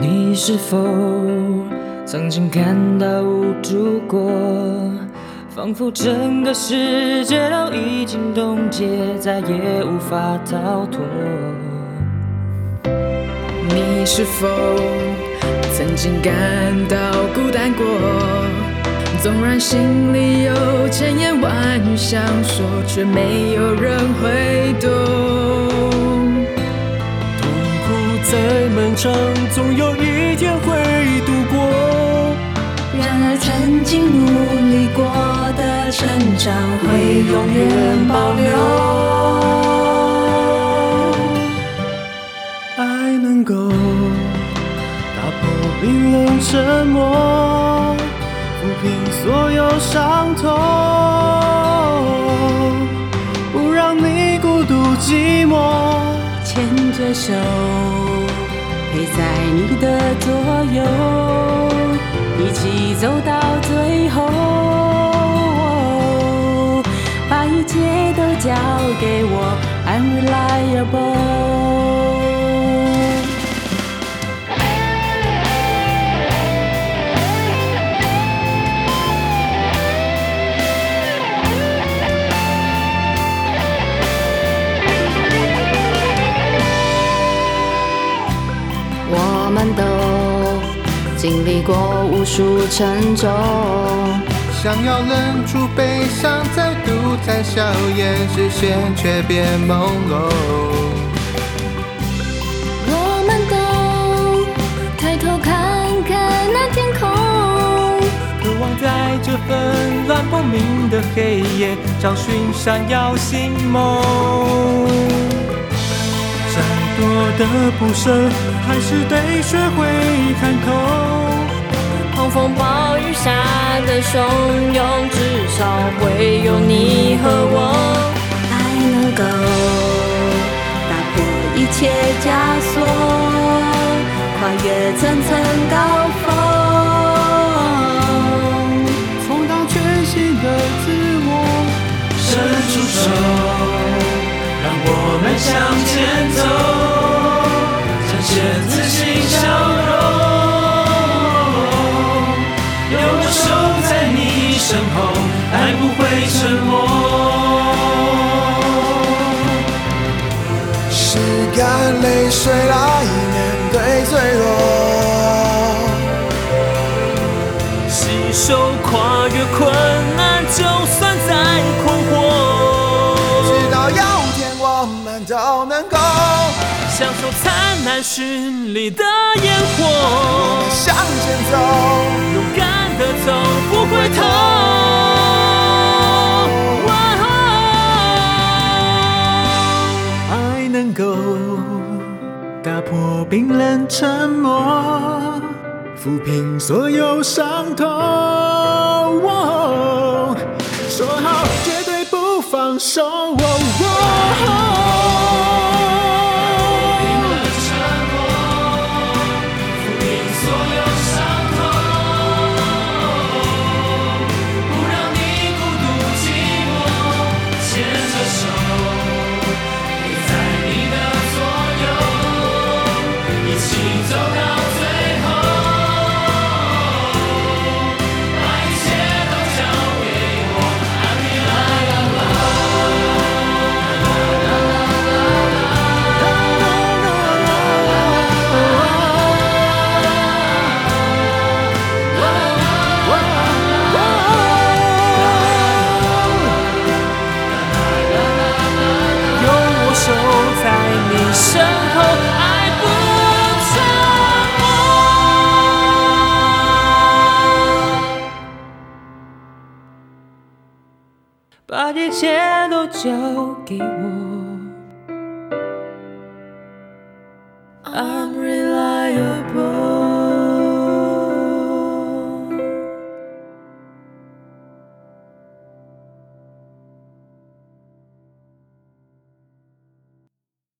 你是否曾经感到无助过？仿佛整个世界都已经冻结，再也无法逃脱。你是否曾经感到孤单过？纵然心里有千言万语想说，却没有人会懂。漫长，总有一天会度过。然而曾经努力过的成长，会永远保留。爱能够打破冰冷沉默，抚平所有伤痛，不让你孤独寂寞。牵着手，陪在你的左右，一起走到最后，把一切都交给我，I'm reliable。们都经历过无数沉重，想要忍住悲伤，再度在笑颜，视线却变朦胧。我们都抬头看看那天空，渴望在这纷乱不明的黑夜，找寻闪耀星梦。的不舍，还是得学会看透。狂风暴雨下的汹涌，至少会有你和我。爱能够打破一切枷锁，跨越层层高峰。创造全新的自我，伸出手，让我们向前走，自信笑容。有我守在你身后，爱不会沉默。拭干泪水来面对脆弱，携手跨越困难，就算再困惑。直到有天我们都能够灿烂绚丽的烟火，向前走。勇敢的走，不回头。爱能够打破冰冷沉默，抚平所有伤痛。说好绝对不放手。把一切都交给我。